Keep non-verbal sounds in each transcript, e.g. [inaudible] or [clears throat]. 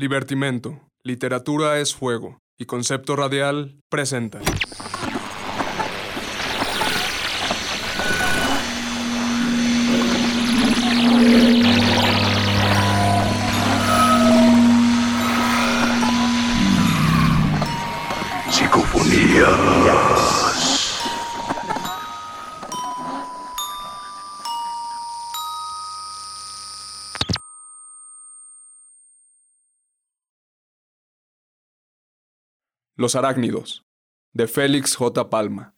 Libertimento, Literatura es Fuego y Concepto Radial presenta. Psicofonías. Los Arácnidos, de Félix J. Palma.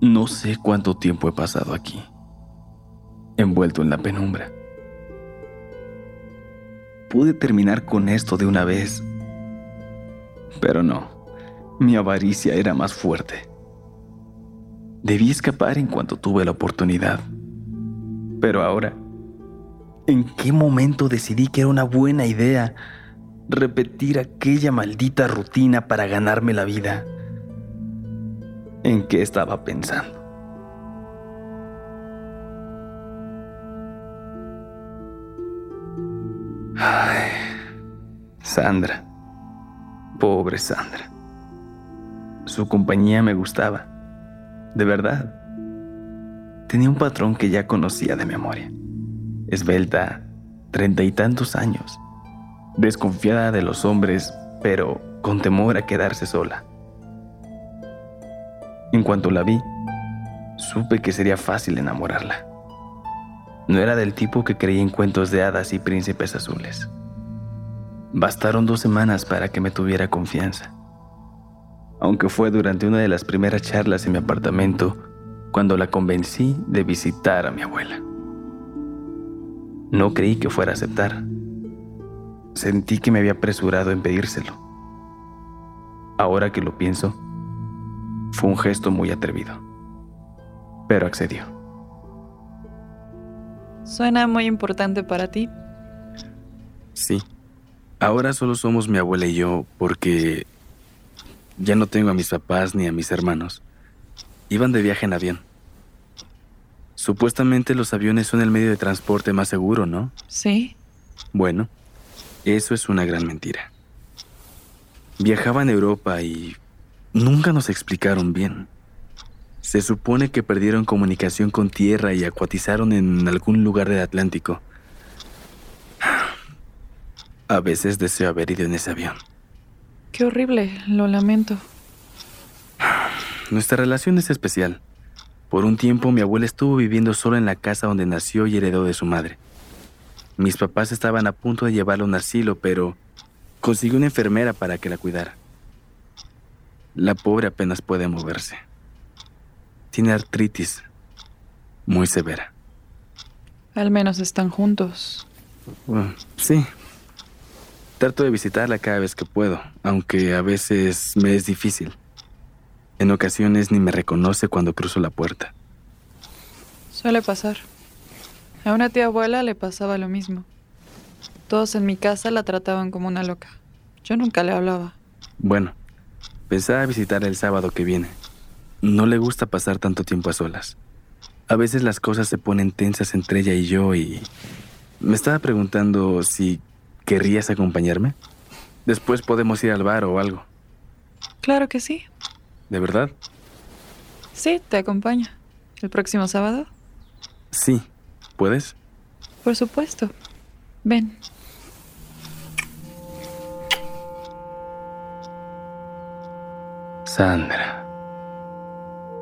No sé cuánto tiempo he pasado aquí, envuelto en la penumbra. Pude terminar con esto de una vez, pero no, mi avaricia era más fuerte. Debí escapar en cuanto tuve la oportunidad. Pero ahora, ¿en qué momento decidí que era una buena idea repetir aquella maldita rutina para ganarme la vida? en qué estaba pensando. Ay, Sandra. Pobre Sandra. Su compañía me gustaba. De verdad. Tenía un patrón que ya conocía de memoria. Esbelta, treinta y tantos años. Desconfiada de los hombres, pero con temor a quedarse sola. En cuanto la vi, supe que sería fácil enamorarla. No era del tipo que creía en cuentos de hadas y príncipes azules. Bastaron dos semanas para que me tuviera confianza. Aunque fue durante una de las primeras charlas en mi apartamento cuando la convencí de visitar a mi abuela. No creí que fuera a aceptar. Sentí que me había apresurado en pedírselo. Ahora que lo pienso, fue un gesto muy atrevido, pero accedió. Suena muy importante para ti. Sí. Ahora solo somos mi abuela y yo porque ya no tengo a mis papás ni a mis hermanos. Iban de viaje en avión. Supuestamente los aviones son el medio de transporte más seguro, ¿no? Sí. Bueno, eso es una gran mentira. Viajaba en Europa y Nunca nos explicaron bien. Se supone que perdieron comunicación con tierra y acuatizaron en algún lugar del Atlántico. A veces deseo haber ido en ese avión. Qué horrible, lo lamento. Nuestra relación es especial. Por un tiempo mi abuela estuvo viviendo sola en la casa donde nació y heredó de su madre. Mis papás estaban a punto de llevarla a un asilo, pero consiguió una enfermera para que la cuidara. La pobre apenas puede moverse. Tiene artritis muy severa. Al menos están juntos. sí. Trato de visitarla cada vez que puedo, aunque a veces me es difícil. En ocasiones ni me reconoce cuando cruzo la puerta. Suele pasar. A una tía abuela le pasaba lo mismo. Todos en mi casa la trataban como una loca. Yo nunca le hablaba. Bueno, Pensaba visitar el sábado que viene. No le gusta pasar tanto tiempo a solas. A veces las cosas se ponen tensas entre ella y yo y... Me estaba preguntando si querrías acompañarme. Después podemos ir al bar o algo. Claro que sí. ¿De verdad? Sí, te acompaño. ¿El próximo sábado? Sí. ¿Puedes? Por supuesto. Ven. Sandra.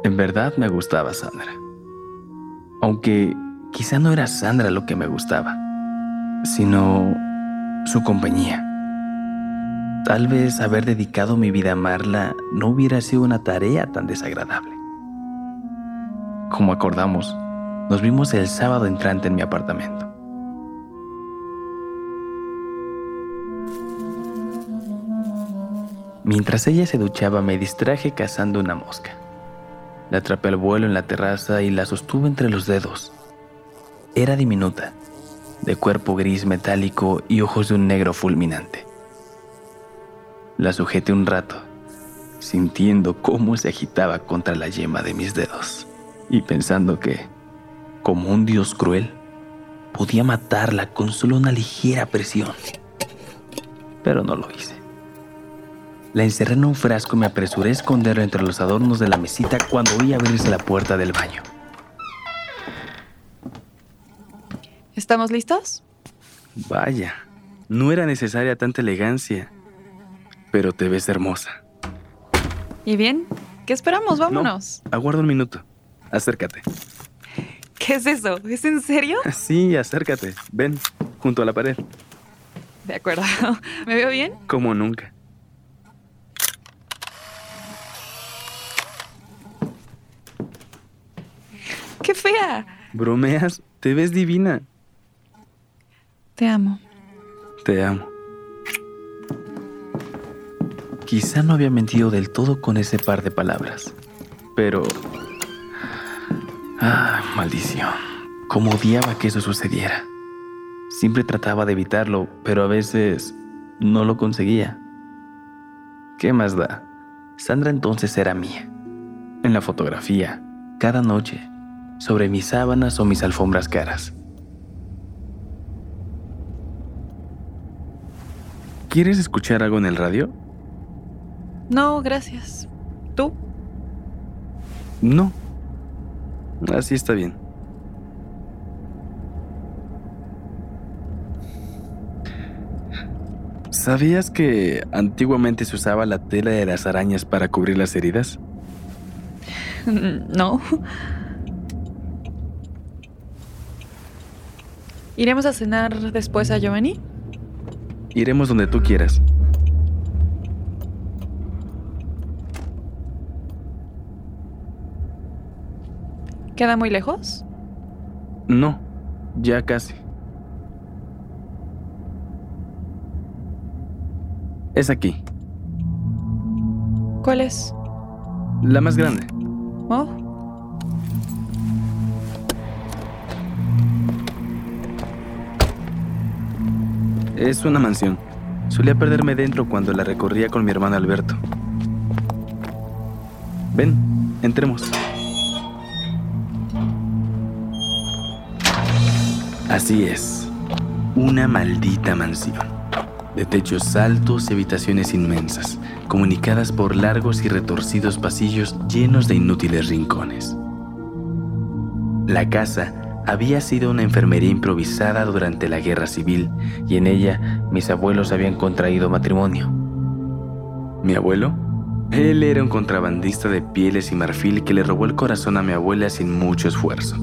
En verdad me gustaba Sandra. Aunque quizá no era Sandra lo que me gustaba, sino su compañía. Tal vez haber dedicado mi vida a amarla no hubiera sido una tarea tan desagradable. Como acordamos, nos vimos el sábado entrante en mi apartamento. Mientras ella se duchaba me distraje cazando una mosca. La atrapé al vuelo en la terraza y la sostuve entre los dedos. Era diminuta, de cuerpo gris metálico y ojos de un negro fulminante. La sujeté un rato, sintiendo cómo se agitaba contra la yema de mis dedos y pensando que, como un dios cruel, podía matarla con solo una ligera presión. Pero no lo hice. La encerré en un frasco y me apresuré a esconderla entre los adornos de la mesita cuando oí abrirse la puerta del baño. ¿Estamos listos? Vaya, no era necesaria tanta elegancia, pero te ves hermosa. ¿Y bien? ¿Qué esperamos? Vámonos. No, aguarda un minuto. Acércate. ¿Qué es eso? ¿Es en serio? [laughs] Sí, acércate. Ven, junto a la pared. De acuerdo. [laughs] ¿Me veo bien? Como nunca. ¡Qué fea! ¿Bromeas? Te ves divina. Te amo. Te amo. Quizá no había mentido del todo con ese par de palabras, pero... Ah, maldición. Cómo odiaba que eso sucediera. Siempre trataba de evitarlo, pero a veces no lo conseguía. ¿Qué más da? Sandra entonces era mía. En la fotografía, cada noche, sobre mis sábanas o mis alfombras caras. ¿Quieres escuchar algo en el radio? No, gracias. ¿Tú? No. Así está bien. ¿Sabías que antiguamente se usaba la tela de las arañas para cubrir las heridas? No. ¿Iremos a cenar después a Giovanni? Iremos donde tú quieras. ¿Queda muy lejos? No, ya casi. Es aquí. ¿Cuál es? La más grande. Oh. Es una mansión. Solía perderme dentro cuando la recorría con mi hermano Alberto. Ven, entremos. Así es, una maldita mansión, de techos altos y habitaciones inmensas, comunicadas por largos y retorcidos pasillos llenos de inútiles rincones. La casa había sido una enfermería improvisada durante la guerra civil y en ella mis abuelos habían contraído matrimonio. ¿Mi abuelo? Él era un contrabandista de pieles y marfil que le robó el corazón a mi abuela sin mucho esfuerzo.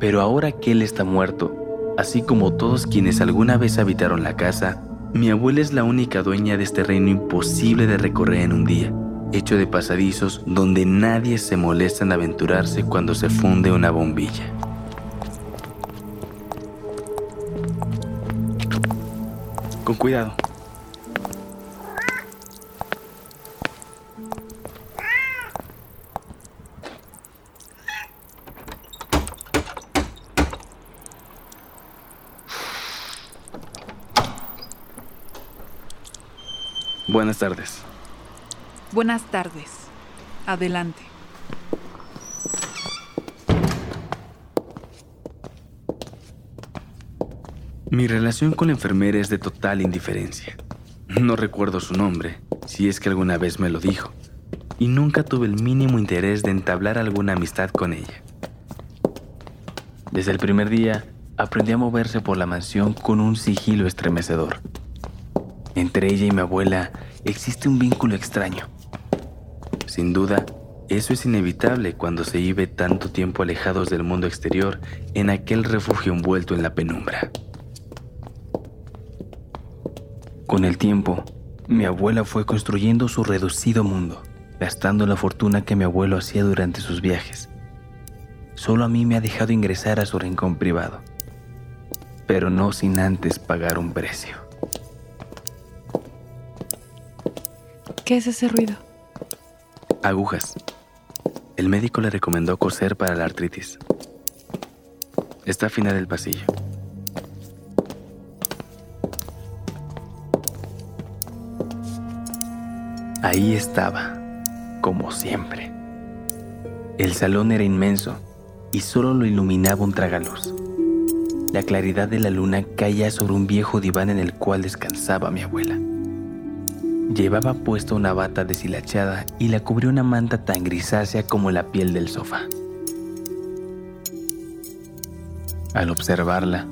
Pero ahora que él está muerto, así como todos quienes alguna vez habitaron la casa, mi abuela es la única dueña de este reino imposible de recorrer en un día, hecho de pasadizos donde nadie se molesta en aventurarse cuando se funde una bombilla. Con cuidado. Buenas tardes. Buenas tardes. Adelante. Mi relación con la enfermera es de total indiferencia. No recuerdo su nombre, si es que alguna vez me lo dijo, y nunca tuve el mínimo interés de entablar alguna amistad con ella. Desde el primer día, aprendí a moverse por la mansión con un sigilo estremecedor. Entre ella y mi abuela existe un vínculo extraño. Sin duda, eso es inevitable cuando se vive tanto tiempo alejados del mundo exterior en aquel refugio envuelto en la penumbra. Con el tiempo, mi abuela fue construyendo su reducido mundo, gastando la fortuna que mi abuelo hacía durante sus viajes. Solo a mí me ha dejado ingresar a su rincón privado, pero no sin antes pagar un precio. ¿Qué es ese ruido? Agujas. El médico le recomendó coser para la artritis. Está a final del pasillo. Ahí estaba, como siempre. El salón era inmenso y solo lo iluminaba un tragaluz. La claridad de la luna caía sobre un viejo diván en el cual descansaba mi abuela. Llevaba puesta una bata deshilachada y la cubrió una manta tan grisácea como la piel del sofá. Al observarla,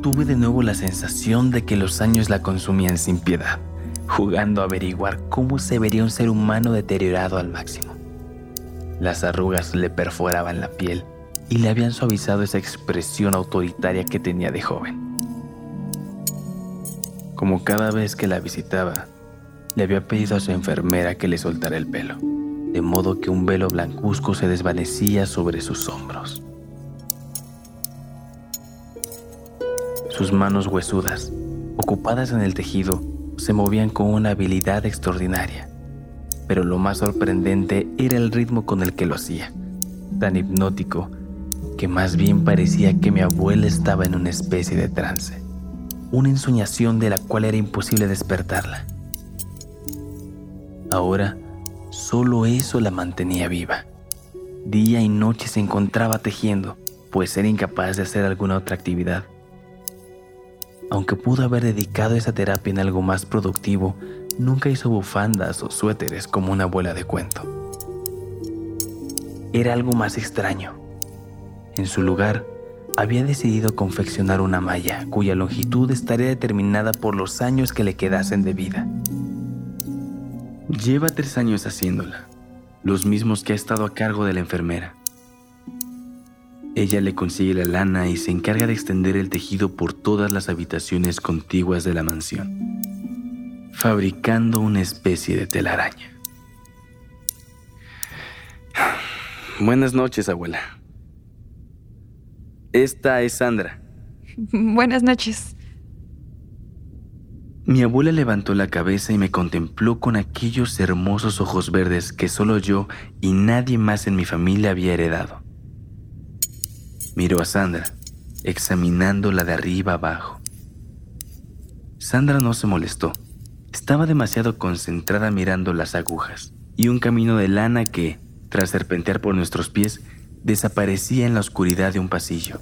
tuve de nuevo la sensación de que los años la consumían sin piedad, jugando a averiguar cómo se vería un ser humano deteriorado al máximo. Las arrugas le perforaban la piel y le habían suavizado esa expresión autoritaria que tenía de joven. Como cada vez que la visitaba, le había pedido a su enfermera que le soltara el pelo, de modo que un velo blancuzco se desvanecía sobre sus hombros. Sus manos huesudas, ocupadas en el tejido, se movían con una habilidad extraordinaria, pero lo más sorprendente era el ritmo con el que lo hacía, tan hipnótico que más bien parecía que mi abuela estaba en una especie de trance, una ensoñación de la cual era imposible despertarla. Ahora, solo eso la mantenía viva. Día y noche se encontraba tejiendo, pues era incapaz de hacer alguna otra actividad. Aunque pudo haber dedicado esa terapia en algo más productivo, nunca hizo bufandas o suéteres como una abuela de cuento. Era algo más extraño. En su lugar, había decidido confeccionar una malla cuya longitud estaría determinada por los años que le quedasen de vida. Lleva tres años haciéndola, los mismos que ha estado a cargo de la enfermera. Ella le consigue la lana y se encarga de extender el tejido por todas las habitaciones contiguas de la mansión, fabricando una especie de telaraña. Buenas noches, abuela. Esta es Sandra. Buenas noches. Mi abuela levantó la cabeza y me contempló con aquellos hermosos ojos verdes que solo yo y nadie más en mi familia había heredado. Miró a Sandra, examinándola de arriba abajo. Sandra no se molestó. Estaba demasiado concentrada mirando las agujas y un camino de lana que, tras serpentear por nuestros pies, desaparecía en la oscuridad de un pasillo.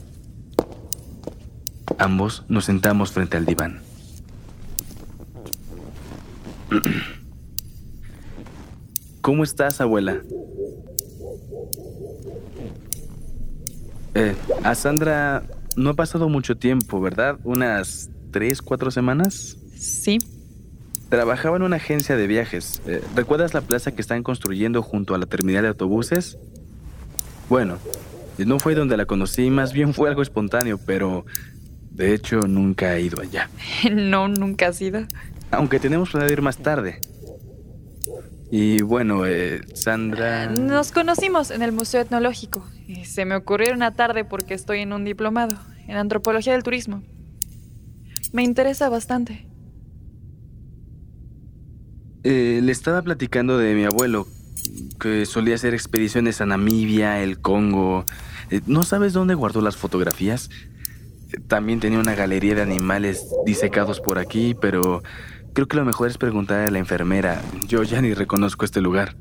Ambos nos sentamos frente al diván. [clears throat] ¿Cómo estás, abuela? Eh, a Sandra no ha pasado mucho tiempo, ¿verdad? ¿Unas tres, cuatro semanas? Sí. Trabajaba en una agencia de viajes. Eh, ¿Recuerdas la plaza que están construyendo junto a la terminal de autobuses? Bueno, no fue donde la conocí, más bien fue algo espontáneo, pero de hecho nunca he ido allá. [laughs] No, nunca has ido aunque tenemos planeado ir más tarde. Y bueno, eh, Sandra... Nos conocimos en el Museo Etnológico. Y se me ocurrió una tarde porque estoy en un diplomado en antropología del turismo. Me interesa bastante. Eh, le estaba platicando de mi abuelo, que solía hacer expediciones a Namibia, el Congo. Eh, ¿No sabes dónde guardó las fotografías? También tenía una galería de animales disecados por aquí, pero Creo que lo mejor es preguntar a la enfermera. Yo ya ni reconozco este lugar.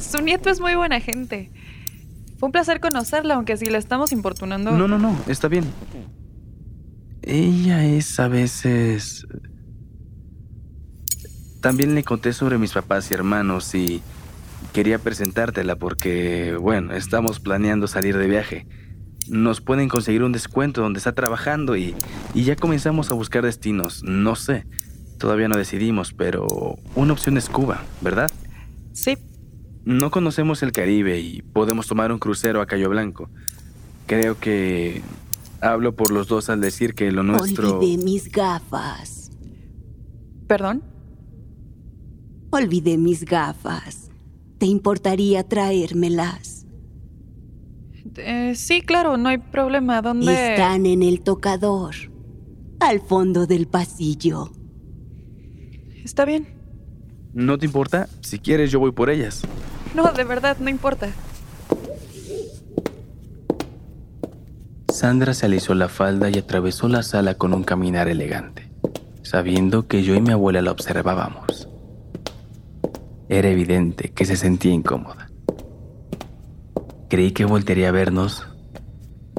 su nieto es muy buena gente. Fue un placer conocerla, aunque si la estamos importunando. No, no, no, está bien. Ella es a veces... También le conté sobre mis papás y hermanos y quería presentártela porque, bueno, estamos planeando salir de viaje nos pueden conseguir un descuento donde está trabajando y, ya comenzamos a buscar destinos. No sé, todavía no decidimos, pero una opción es Cuba, ¿verdad? Sí. No conocemos el Caribe y podemos tomar un crucero a Cayo Blanco. Creo que hablo por los dos al decir que lo nuestro... Olvidé mis gafas. ¿Perdón? Olvidé mis gafas. ¿Te importaría traérmelas? Eh, sí, claro, no hay problema. ¿Dónde...? Están en el tocador, al fondo del pasillo. Está bien. ¿No te importa? Si quieres, yo voy por ellas. No, de verdad, no importa. Sandra se alisó la falda y atravesó la sala con un caminar elegante. sabiendo que yo y mi abuela la observábamos. Era evidente que se sentía incómoda. Creí que voltearía a vernos,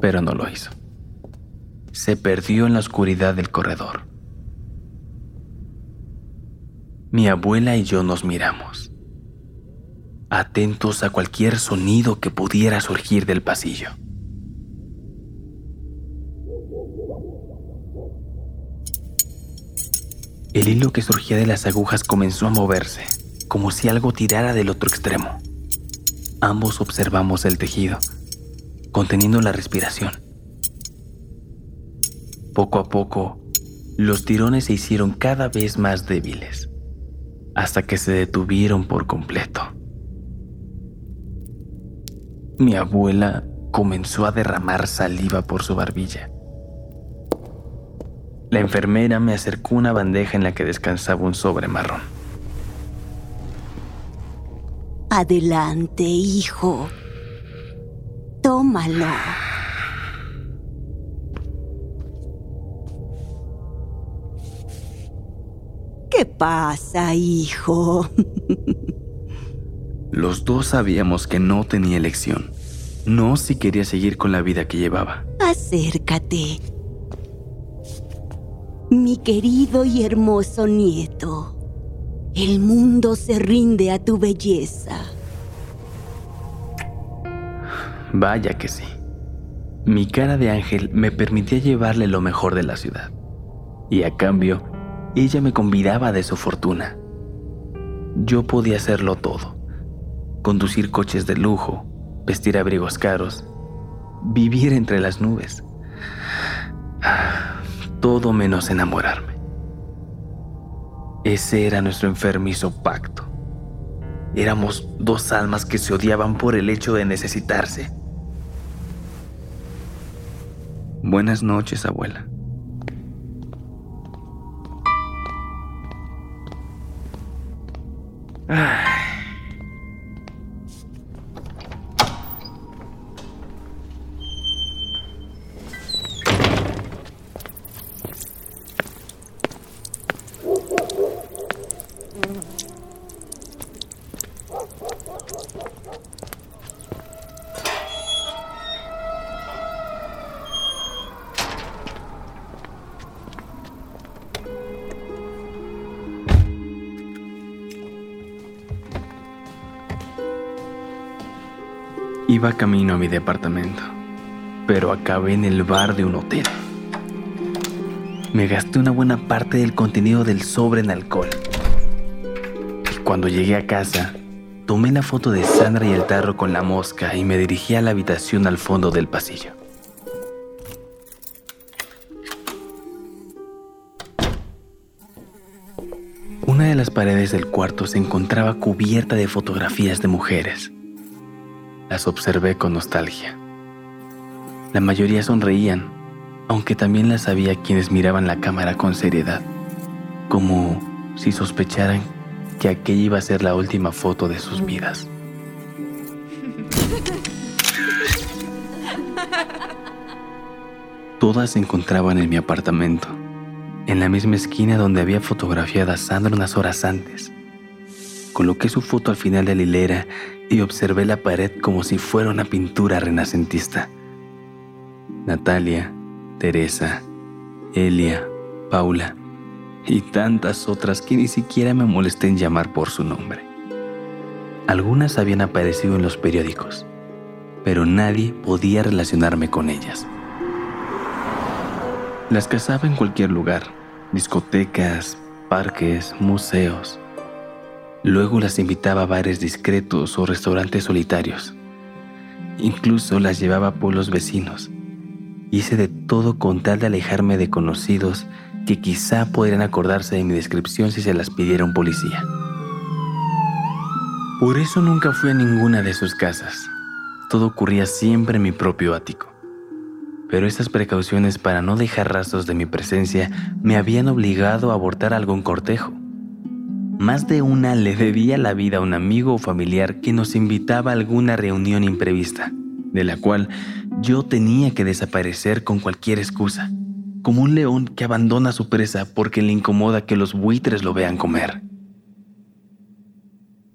pero no lo hizo. Se perdió en la oscuridad del corredor. Mi abuela y yo nos miramos, atentos a cualquier sonido que pudiera surgir del pasillo. El hilo que surgía de las agujas comenzó a moverse como si algo tirara del otro extremo. Ambos observamos el tejido, conteniendo la respiración. Poco a poco, los tirones se hicieron cada vez más débiles, hasta que se detuvieron por completo. Mi abuela comenzó a derramar saliva por su barbilla. La enfermera me acercó una bandeja en la que descansaba un sobre marrón. Adelante, hijo. Tómalo. ¿Qué pasa, hijo? [laughs] Los dos sabíamos que no tenía elección. No si quería seguir con la vida que llevaba. Acércate. Mi querido y hermoso nieto. El mundo se rinde a tu belleza. Vaya que sí. Mi cara de ángel me permitía llevarle lo mejor de la ciudad. Y a cambio, ella me convidaba de su fortuna. Yo podía hacerlo todo. Conducir coches de lujo, vestir abrigos caros, vivir entre las nubes. Todo menos enamorarme. Ese era nuestro enfermizo pacto. Éramos dos almas que se odiaban por el hecho de necesitarse. Buenas noches, abuela. Camino a mi departamento, pero acabé en el bar de un hotel. Me gasté una buena parte del contenido del sobre en alcohol. Y cuando llegué a casa, tomé la foto de Sandra y el tarro con la mosca y me dirigí a la habitación al fondo del pasillo. Una de las paredes del cuarto se encontraba cubierta de fotografías de mujeres las observé con nostalgia. La mayoría sonreían, aunque también las había quienes miraban la cámara con seriedad, como si sospecharan que aquella iba a ser la última foto de sus vidas. Todas se encontraban en mi apartamento, en la misma esquina donde había fotografiado a Sandra unas horas antes. Coloqué su foto al final de la hilera y observé la pared como si fuera una pintura renacentista. Natalia, Teresa, Elia, Paula y tantas otras que ni siquiera me molesté en llamar por su nombre. Algunas habían aparecido en los periódicos, pero nadie podía relacionarme con ellas. Las cazaba en cualquier lugar, discotecas, parques, museos. Luego las invitaba a bares discretos o restaurantes solitarios. Incluso las llevaba a pueblos vecinos. Hice de todo con tal de alejarme de conocidos que quizá podrían acordarse de mi descripción si se las pidiera un policía. Por eso nunca fui a ninguna de sus casas. Todo ocurría siempre en mi propio ático. Pero estas precauciones para no dejar rastros de mi presencia me habían obligado a abortar algún cortejo. Más de una le debía la vida a un amigo o familiar que nos invitaba a alguna reunión imprevista, de la cual yo tenía que desaparecer con cualquier excusa. como un león que abandona su presa porque le incomoda que los buitres lo vean comer.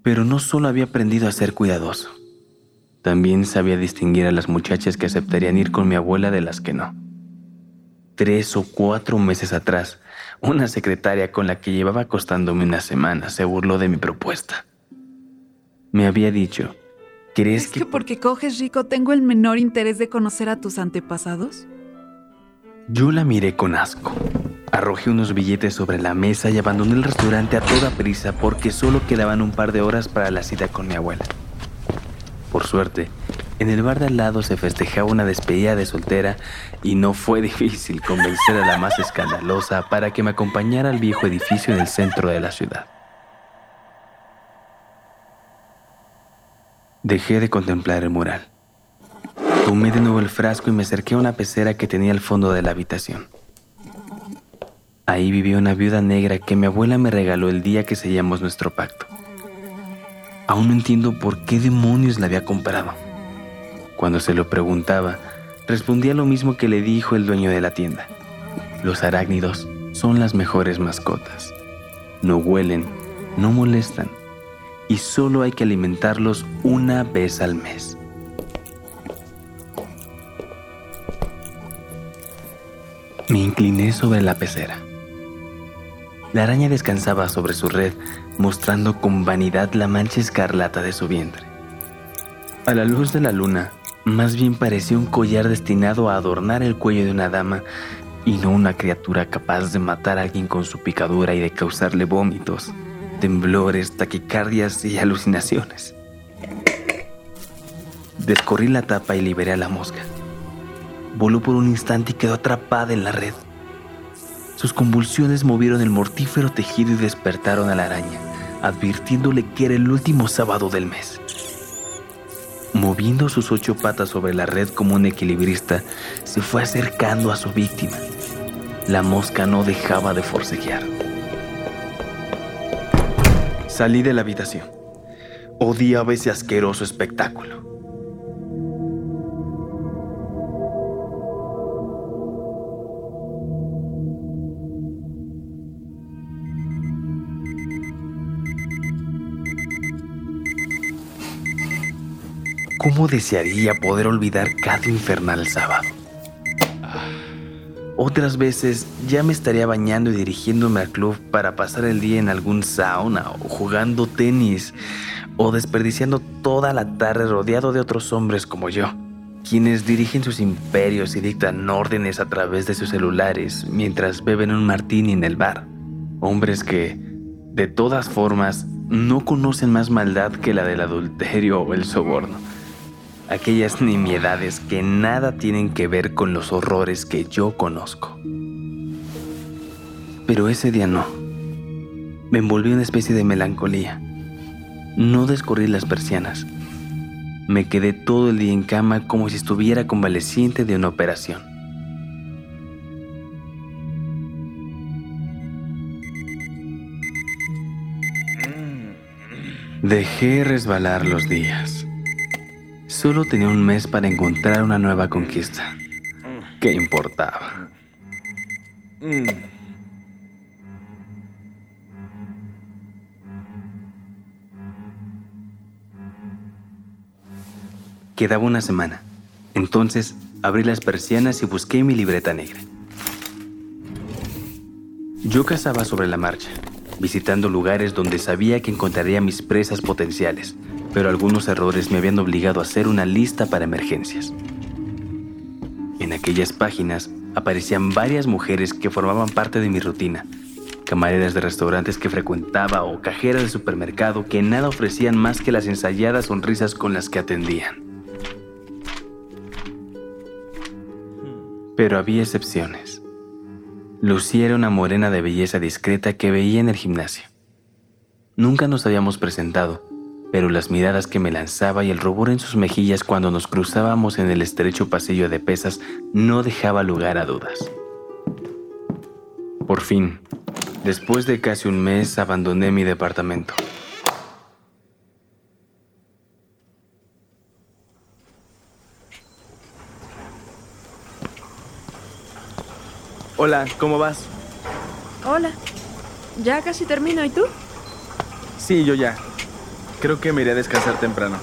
Pero no solo había aprendido a ser cuidadoso, también sabía distinguir a las muchachas que aceptarían ir con mi abuela de las que no. Tres o cuatro meses atrás, una secretaria con la que llevaba acostándome una semana se burló de mi propuesta. Me había dicho, ¿crees que... que porque coges rico tengo el menor interés de conocer a tus antepasados? Yo la miré con asco. Arrojé unos billetes sobre la mesa y abandoné el restaurante a toda prisa porque solo quedaban un par de horas para la cita con mi abuela. Por suerte, en el bar de al lado se festejaba una despedida de soltera y no fue [laughs] difícil convencer a la más escandalosa para que me acompañara al viejo edificio en el centro de la ciudad. Dejé de contemplar el mural. Tomé de nuevo el frasco y me acerqué a una pecera que tenía al fondo de la habitación. Ahí vivía una viuda negra que mi abuela me regaló el día que sellamos nuestro pacto. Aún no entiendo por qué demonios la había comprado. Cuando se lo preguntaba, respondía lo mismo que le dijo el dueño de la tienda. Los arácnidos son las mejores mascotas. No huelen, no molestan y solo hay que alimentarlos una vez al mes. Me incliné sobre la pecera. La araña descansaba sobre su red, mostrando con vanidad la mancha escarlata de su vientre. A la luz de la luna, más bien parecía un collar destinado a adornar el cuello de una dama y no una criatura capaz de matar a alguien con su picadura y de causarle vómitos, temblores, taquicardias y alucinaciones. Descorrí la tapa y liberé a la mosca voló por un instante y quedó atrapada en la red. Sus convulsiones movieron el mortífero tejido y despertaron a la araña, advirtiéndole que era el último sábado del mes. Moviendo sus ocho patas sobre la red como un equilibrista, se fue acercando a su víctima. La mosca no dejaba de forcejear. Salí de la habitación. Odiaba ese asqueroso espectáculo. ¿Cómo desearía poder olvidar cada infernal sábado? Otras veces ya me estaría bañando y dirigiéndome al club para pasar el día en algún sauna o jugando tenis o desperdiciando toda la tarde rodeado de otros hombres como yo, quienes dirigen sus imperios y dictan órdenes a través de sus celulares mientras beben un martini en el bar. Hombres que, de todas formas, no conocen más maldad que la del adulterio o el soborno aquellas nimiedades que nada tienen que ver con los horrores que yo conozco. Pero ese día no. Me envolví una especie de melancolía. No descorrí las persianas. Me quedé todo el día en cama como si estuviera convaleciente de una operación. Dejé resbalar los días. Solo tenía un mes para encontrar una nueva conquista. ¿Qué importaba? Quedaba una semana. Entonces abrí las persianas y busqué mi libreta negra. Yo cazaba sobre la marcha, visitando lugares donde sabía que encontraría mis presas potenciales pero algunos errores me habían obligado a hacer una lista para emergencias. En aquellas páginas aparecían varias mujeres que formaban parte de mi rutina, camareras de restaurantes que frecuentaba o cajeras de supermercado que nada ofrecían más que las ensayadas sonrisas con las que atendían. Pero había excepciones. Lucía era una morena de belleza discreta que veía en el gimnasio. Nunca nos habíamos presentado, pero las miradas que me lanzaba y el rubor en sus mejillas cuando nos cruzábamos en el estrecho pasillo de pesas no dejaba lugar a dudas. Por fin, después de casi un mes, abandoné mi departamento. Hola, ¿cómo vas? Hola. Ya casi termino, ¿y tú? Sí, yo ya. Creo que me iré a descansar temprano.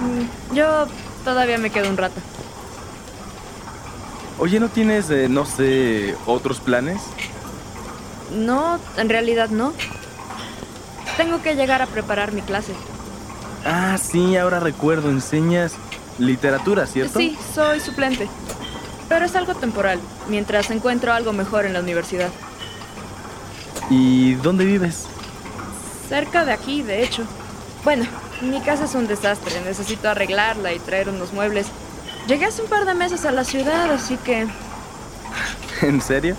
Mm, Yo todavía me quedo un rato. Oye, ¿no tienes, eh, no sé, otros planes? No, en realidad no. Tengo que llegar a preparar mi clase. Ah, sí, ahora recuerdo, enseñas literatura, ¿cierto? Sí, soy suplente. Pero es algo temporal, mientras encuentro algo mejor en la universidad. ¿Y dónde vives? Cerca de aquí, de hecho. Bueno, mi casa es un desastre. Necesito arreglarla y traer unos muebles. Llegué hace un par de meses a la ciudad, así que... [laughs] ¿En serio?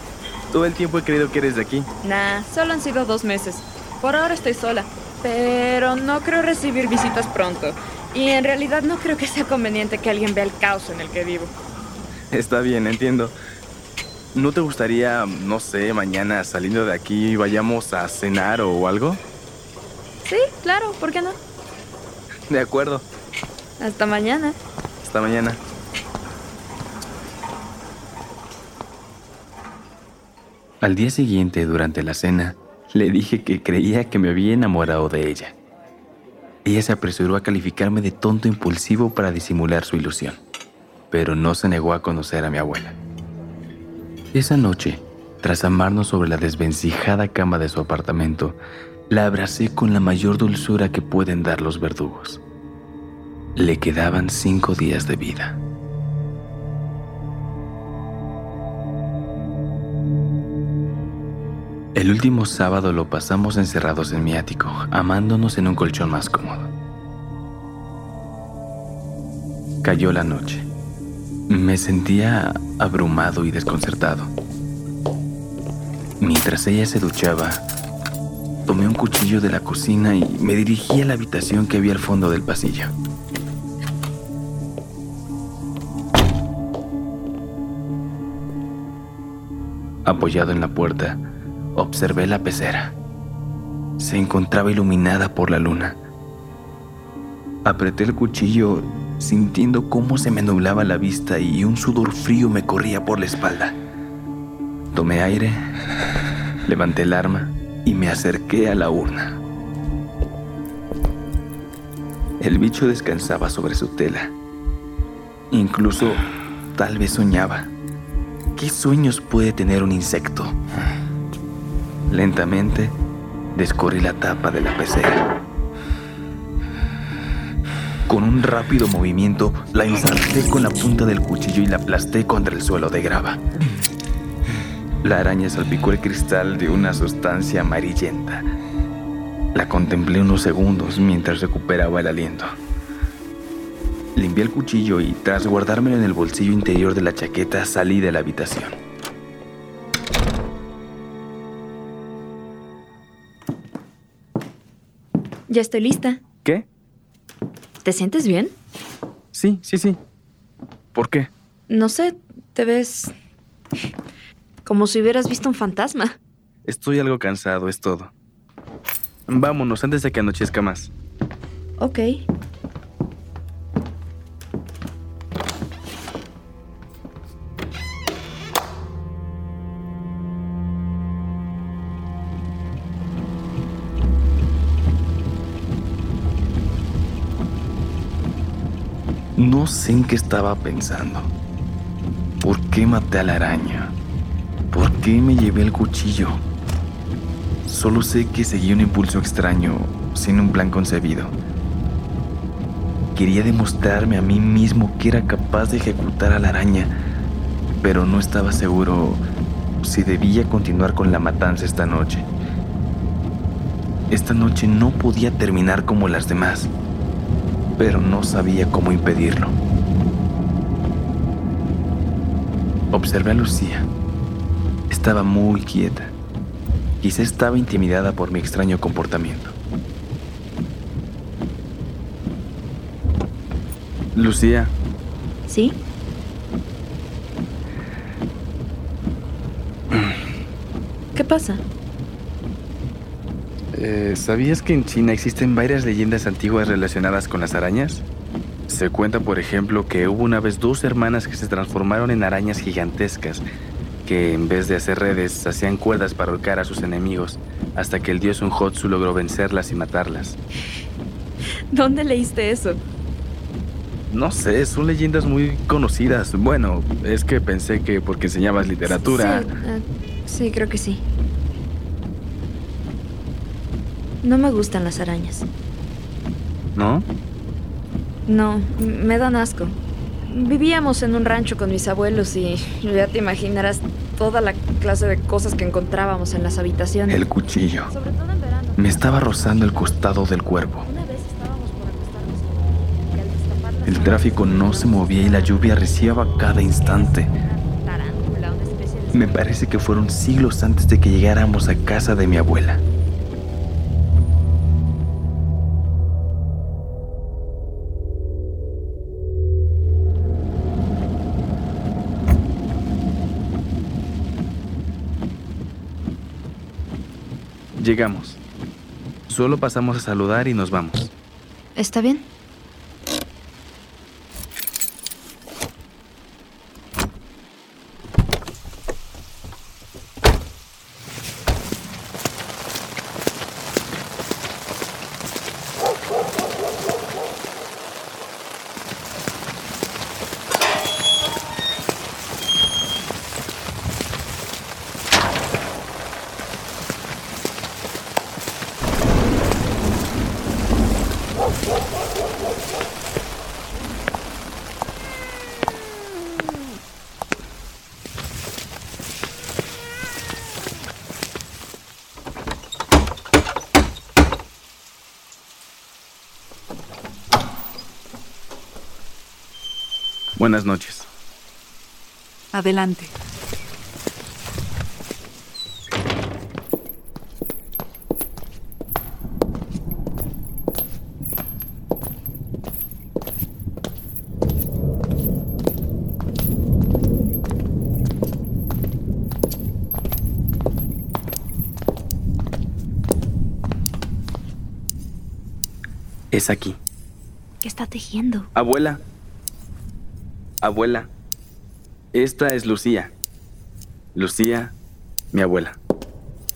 Todo el tiempo he creído que eres de aquí. Nah, solo han sido dos meses. Por ahora estoy sola. Pero no creo recibir visitas pronto. Y en realidad no creo que sea conveniente que alguien vea el caos en el que vivo. Está bien, entiendo. ¿No te gustaría, no sé, mañana saliendo de aquí vayamos a cenar o algo? Sí, claro, ¿por qué no? De acuerdo. Hasta mañana. Hasta mañana. Al día siguiente, durante la cena, le dije que creía que me había enamorado de ella. Ella se apresuró a calificarme de tonto impulsivo para disimular su ilusión, pero no se negó a conocer a mi abuela. Esa noche, tras amarnos sobre la desvencijada cama de su apartamento, la abracé con la mayor dulzura que pueden dar los verdugos. Le quedaban cinco días de vida. El último sábado lo pasamos encerrados en mi ático, amándonos en un colchón más cómodo. Cayó la noche. Me sentía abrumado y desconcertado. Mientras ella se duchaba, tomé un cuchillo de la cocina y me dirigí a la habitación que había al fondo del pasillo. Apoyado en la puerta, observé la pecera. Se encontraba iluminada por la luna. Apreté el cuchillo sintiendo cómo se me nublaba la vista y un sudor frío me corría por la espalda. Tomé aire, levanté el arma y me acerqué a la urna. El bicho descansaba sobre su tela. Incluso tal vez soñaba. ¿Qué sueños puede tener un insecto? Lentamente descorrí la tapa de la pecera. Con un rápido movimiento la ensarté con la punta del cuchillo y la aplasté contra el suelo de grava. La araña salpicó el cristal de una sustancia amarillenta. La contemplé unos segundos mientras recuperaba el aliento. Limpié el cuchillo y tras guardármelo en el bolsillo interior de la chaqueta salí de la habitación. Ya estoy lista. ¿Qué? ¿Te sientes bien? Sí, sí, sí. ¿Por qué? No sé, te ves como si hubieras visto un fantasma. Estoy algo cansado, es todo. Vámonos antes de que anochezca más. Ok. No sé en qué estaba pensando. ¿Por qué maté a la araña? ¿Por qué me llevé el cuchillo? Solo sé que seguí un impulso extraño, sin un plan concebido. Quería demostrarme a mí mismo que era capaz de ejecutar a la araña, pero no estaba seguro si debía continuar con la matanza esta noche. Esta noche no podía terminar como las demás, pero no sabía cómo impedirlo. Observé a Lucía. Estaba muy quieta. Quizá estaba intimidada por mi extraño comportamiento. Lucía, ¿Sí? ¿Qué pasa? eh, ¿sabías que en China existen varias leyendas antiguas relacionadas con las arañas? Se cuenta, por ejemplo, que hubo una vez dos hermanas que se transformaron en arañas gigantescas que en vez de hacer redes, hacían cuerdas para ahorcar a sus enemigos, hasta que el dios Unhotsu logró vencerlas y matarlas. ¿Dónde leíste eso? No sé, son leyendas muy conocidas. Bueno, es que pensé que porque enseñabas literatura... Sí, eh, sí, creo que sí. No me gustan las arañas. ¿No? No, me dan asco. Vivíamos en un rancho con mis abuelos y ya te imaginarás toda la clase de cosas que encontrábamos en las habitaciones. El cuchillo. Sobre todo en verano. Me estaba rozando el costado del cuerpo. Una vez estábamos por acostarnos y al destapar las El tráfico no se movía y la lluvia arreciaba cada instante. Me parece que fueron siglos antes de que llegáramos a casa de mi abuela. Llegamos. Solo pasamos a saludar y nos vamos. ¿Está bien? Buenas noches. Adelante. Es aquí. ¿Qué está tejiendo? Abuela. Abuela. Esta es Lucía. Lucía, mi abuela.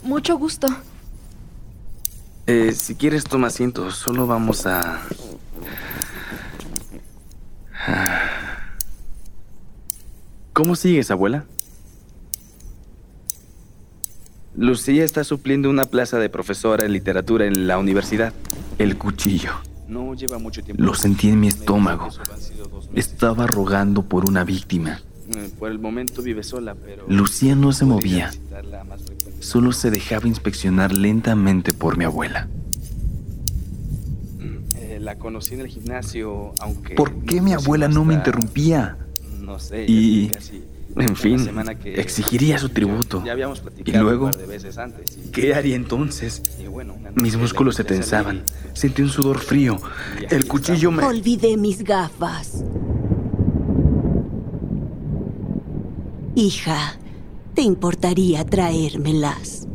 Mucho gusto. Eh, si quieres, toma asiento. Solo vamos a... ¿Cómo sigues, abuela? Lucía está supliendo una plaza de profesora en literatura en la universidad. El cuchillo. Lo sentí en mi estómago. Estaba rogando por una víctima. Por el momento vive sola, pero... Lucía no se movía. Solo se dejaba inspeccionar lentamente por mi abuela. Eh, la conocí en el gimnasio, aunque... ¿Por qué mi abuela no me interrumpía? No sé. Y... En fin, exigiría su tributo. Y luego, ¿qué haría entonces? Mis músculos se tensaban. Sentí un sudor frío. El cuchillo me... Olvidé mis gafas. Hija, ¿te importaría traérmelas?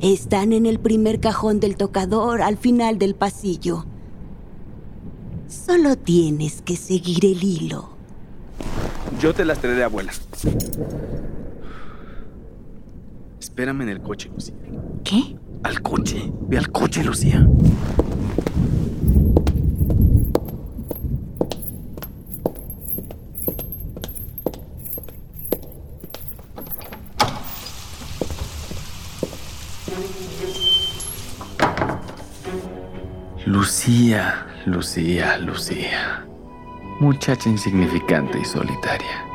Están en el primer cajón del tocador al final del pasillo. Solo tienes que seguir el hilo. Yo te las traeré, abuela. Espérame en el coche, Lucía. ¿Qué? Al coche. Ve al coche, Lucía. Lucía, Lucía, Lucía. Muchacha insignificante y solitaria.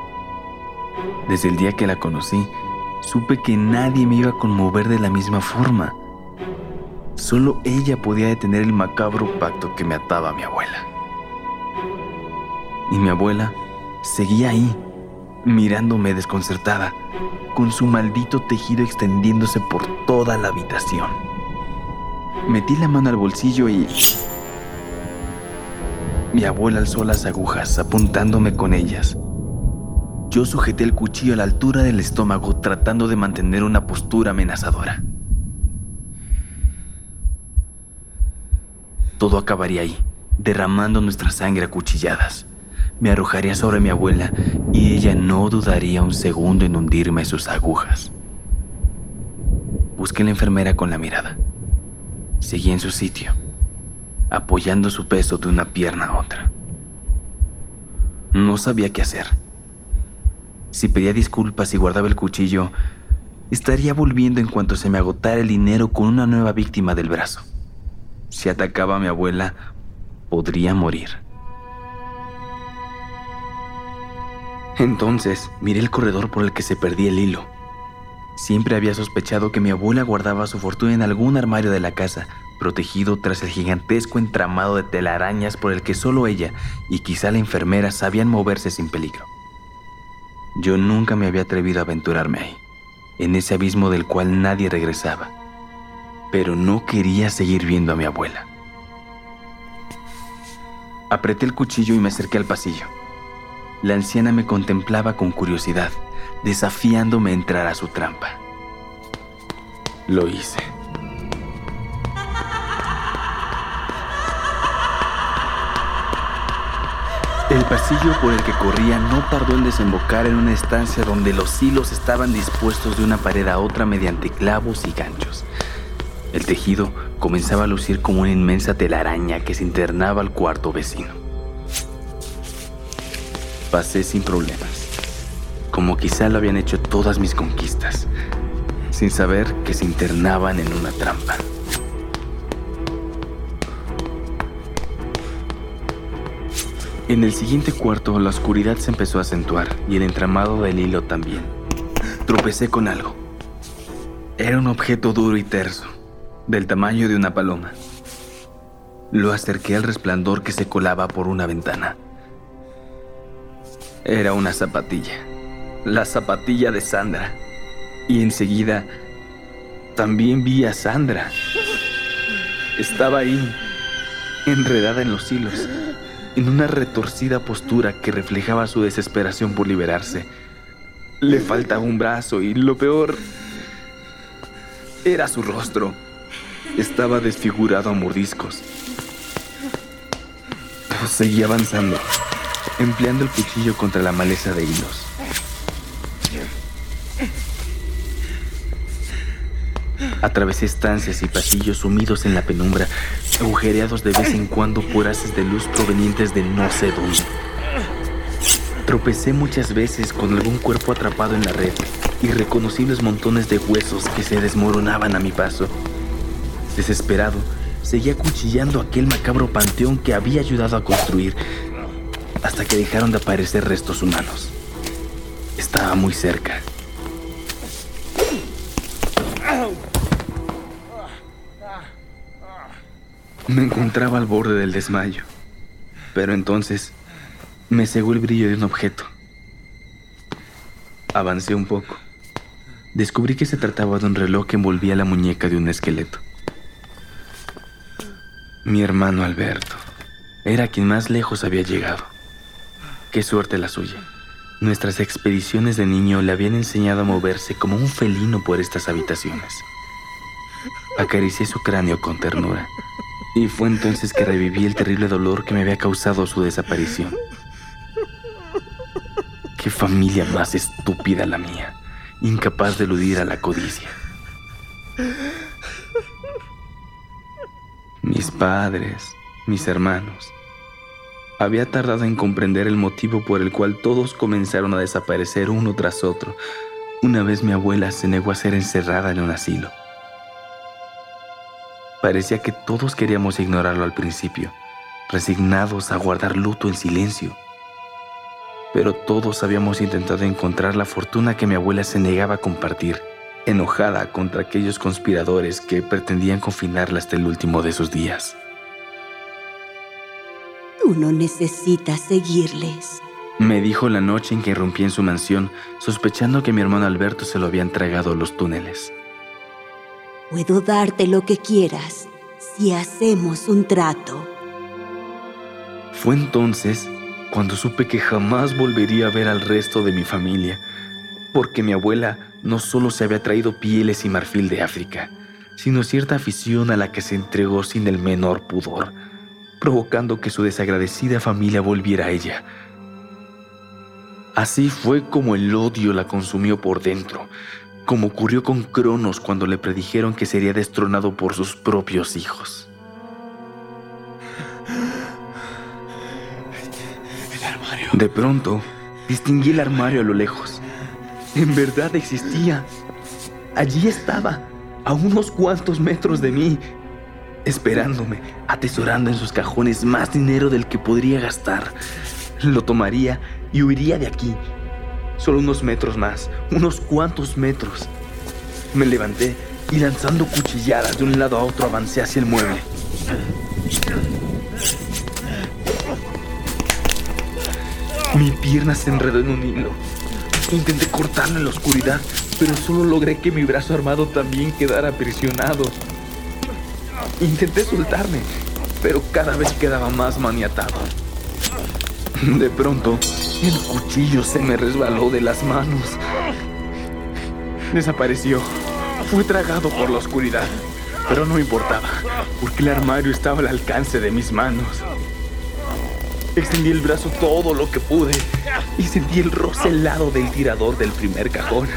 Desde el día que la conocí, supe que nadie me iba a conmover de la misma forma. Solo ella podía detener el macabro pacto que me ataba a mi abuela. Y mi abuela seguía ahí, mirándome desconcertada, con su maldito tejido extendiéndose por toda la habitación. Metí la mano al bolsillo y... Mi abuela alzó las agujas, apuntándome con ellas. Yo sujeté el cuchillo a la altura del estómago, tratando de mantener una postura amenazadora. Todo acabaría ahí, derramando nuestra sangre a cuchilladas. me arrojaría sobre mi abuela y ella no dudaría un segundo en hundirme sus agujas. Busqué a la enfermera con la mirada. Seguí en su sitio, apoyando su peso de una pierna a otra. No sabía qué hacer. Si pedía disculpas y guardaba el cuchillo, estaría volviendo en cuanto se me agotara el dinero con una nueva víctima del brazo. Si atacaba a mi abuela, podría morir. Entonces miré el corredor por el que se perdía el hilo. Siempre había sospechado que mi abuela guardaba su fortuna en algún armario de la casa, protegido tras el gigantesco entramado de telarañas por el que solo ella y quizá la enfermera sabían moverse sin peligro. Yo nunca me había atrevido a aventurarme ahí, en ese abismo del cual nadie regresaba, pero no quería seguir viendo a mi abuela. Apreté el cuchillo y me acerqué al pasillo. La anciana me contemplaba con curiosidad, desafiándome a entrar a su trampa. Lo hice. El pasillo por el que corría no tardó en desembocar en una estancia donde los hilos estaban dispuestos de una pared a otra mediante clavos y ganchos. El tejido comenzaba a lucir como una inmensa telaraña que se internaba al cuarto vecino. Pasé sin problemas, como quizá lo habían hecho todas mis conquistas, sin saber que se internaban en una trampa. En el siguiente cuarto, la oscuridad se empezó a acentuar y el entramado del hilo también. Tropecé con algo. Era un objeto duro y terso, del tamaño de una paloma. Lo acerqué al resplandor que se colaba por una ventana. Era una zapatilla, la zapatilla de Sandra. Y enseguida también vi a Sandra. Estaba ahí, enredada en los hilos en una retorcida postura que reflejaba su desesperación por liberarse. Le faltaba un brazo y lo peor era su rostro. Estaba desfigurado a mordiscos. Seguí avanzando, empleando el cuchillo contra la maleza de hilos. Atravesé estancias y pasillos sumidos en la penumbra, agujereados de vez en cuando por haces de luz provenientes de no sé dónde. Tropecé muchas veces con algún cuerpo atrapado en la red, irreconocibles montones de huesos que se desmoronaban a mi paso. Desesperado, seguía cuchillando aquel macabro panteón que había ayudado a construir, hasta que dejaron de aparecer restos humanos. Estaba muy cerca. Me encontraba al borde del desmayo, pero entonces me cegó el brillo de un objeto. Avancé un poco. Descubrí que se trataba de un reloj que envolvía la muñeca de un esqueleto. Mi hermano Alberto era quien más lejos había llegado. Qué suerte la suya. Nuestras expediciones de niño le habían enseñado a moverse como un felino por estas habitaciones. Acaricié su cráneo con ternura y fue entonces que reviví el terrible dolor que me había causado su desaparición. Qué familia más estúpida la mía, incapaz de eludir a la codicia. Mis padres, mis hermanos. Había tardado en comprender el motivo por el cual todos comenzaron a desaparecer uno tras otro, una vez mi abuela se negó a ser encerrada en un asilo. Parecía que todos queríamos ignorarlo al principio, resignados a guardar luto en silencio. Pero todos habíamos intentado encontrar la fortuna que mi abuela se negaba a compartir, enojada contra aquellos conspiradores que pretendían confinarla hasta el último de sus días. Tú no necesitas seguirles, me dijo la noche en que irrumpí en su mansión, sospechando que mi hermano Alberto se lo habían tragado los túneles. Puedo darte lo que quieras si hacemos un trato. Fue entonces cuando supe que jamás volvería a ver al resto de mi familia, porque mi abuela no solo se había traído pieles y marfil de África, sino cierta afición a la que se entregó sin el menor pudor, provocando que su desagradecida familia volviera a ella, Así fue como el odio la consumió por dentro, como ocurrió con Cronos cuando le predijeron que sería destronado por sus propios hijos. De pronto, distinguí el armario a lo lejos. En verdad existía. Allí estaba, a unos cuantos metros de mí, esperándome, atesorando en sus cajones más dinero del que podría gastar. Lo tomaría y huiría de aquí. Solo unos metros más, unos cuantos metros. Me levanté y lanzando cuchilladas de un lado a otro avancé hacia el mueble. Mi pierna se enredó en un hilo. Intenté cortarlo en la oscuridad, pero solo logré que mi brazo armado también quedara aprisionado. Intenté soltarme, pero cada vez quedaba más maniatado. De pronto, el cuchillo se me resbaló de las manos. Desapareció. Fue tragado por la oscuridad. Pero no importaba, porque el armario estaba al alcance de mis manos. Extendí el brazo todo lo que pude y sentí el roce helado del tirador del primer cajón.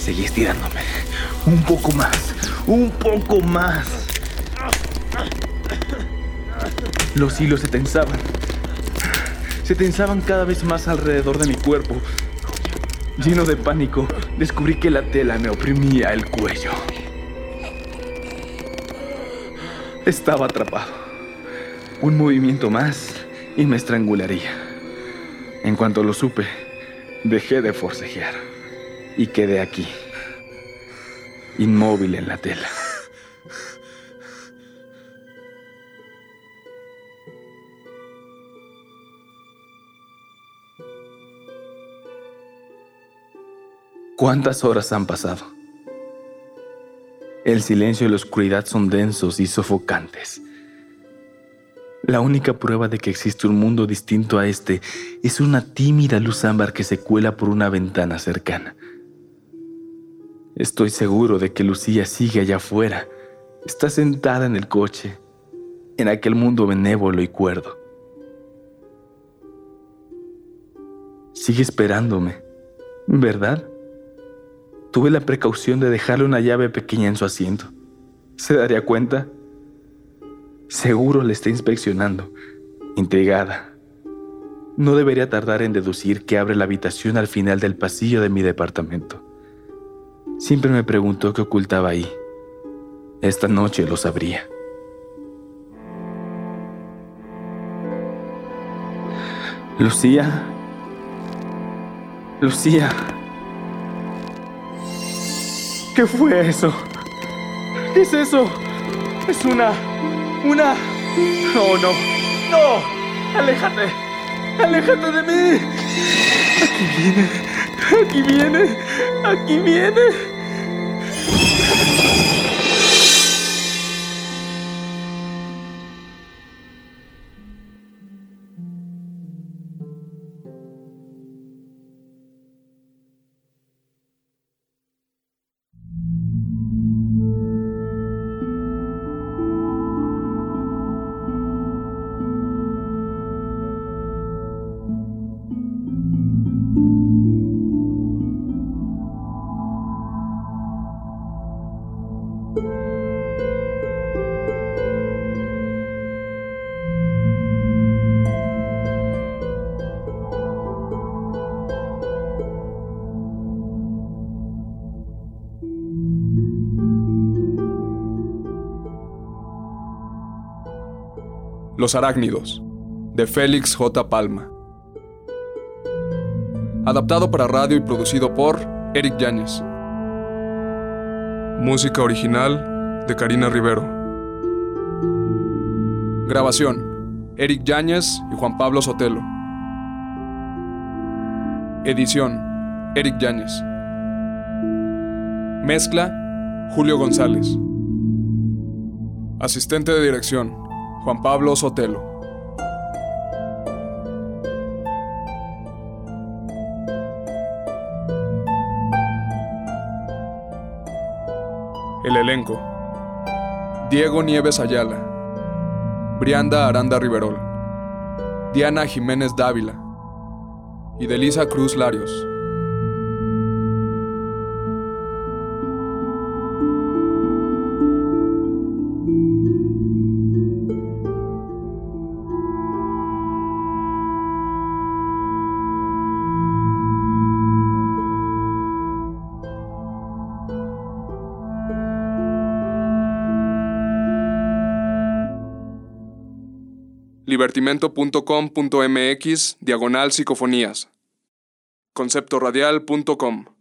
Seguí estirándome. Un poco más, un poco más. Los hilos se tensaban. Se tensaban cada vez más alrededor de mi cuerpo. Lleno de pánico, descubrí que la tela me oprimía el cuello. Estaba atrapado. Un movimiento más y me estrangularía. En cuanto lo supe, dejé de forcejear y quedé aquí, inmóvil en la tela. ¿Cuántas horas han pasado? El silencio y la oscuridad son densos y sofocantes. La única prueba de que existe un mundo distinto a este es una tímida luz ámbar que se cuela por una ventana cercana. Estoy seguro de que Lucía sigue allá afuera. Está sentada en el coche, en aquel mundo benévolo y cuerdo. Sigue esperándome, ¿verdad? Tuve la precaución de dejarle una llave pequeña en su asiento. ¿Se daría cuenta? Seguro le está inspeccionando, intrigada. No debería tardar en deducir que abre la habitación al final del pasillo de mi departamento. Siempre me preguntó qué ocultaba ahí. Esta noche lo sabría. Lucía. Lucía. ¿Qué fue eso? ¿Qué es eso? Es una... Una... No, no. No. Aléjate. Aléjate de mí. Aquí viene. Aquí viene. Aquí viene. Los arácnidos, de Félix J. Palma. Adaptado para radio y producido por Eric Yáñez. Música original de Karina Rivero. Grabación, Eric Yáñez y Juan Pablo Sotelo. Edición, Eric Yáñez. Mezcla, Julio González. Asistente de dirección, Juan Pablo Sotelo. El elenco. Diego Nieves Ayala. Brianda Aranda Riverol. Diana Jiménez Dávila. y de Lisa Cruz Larios. libertimento.com.mx diagonal psicofonías. conceptoradial.com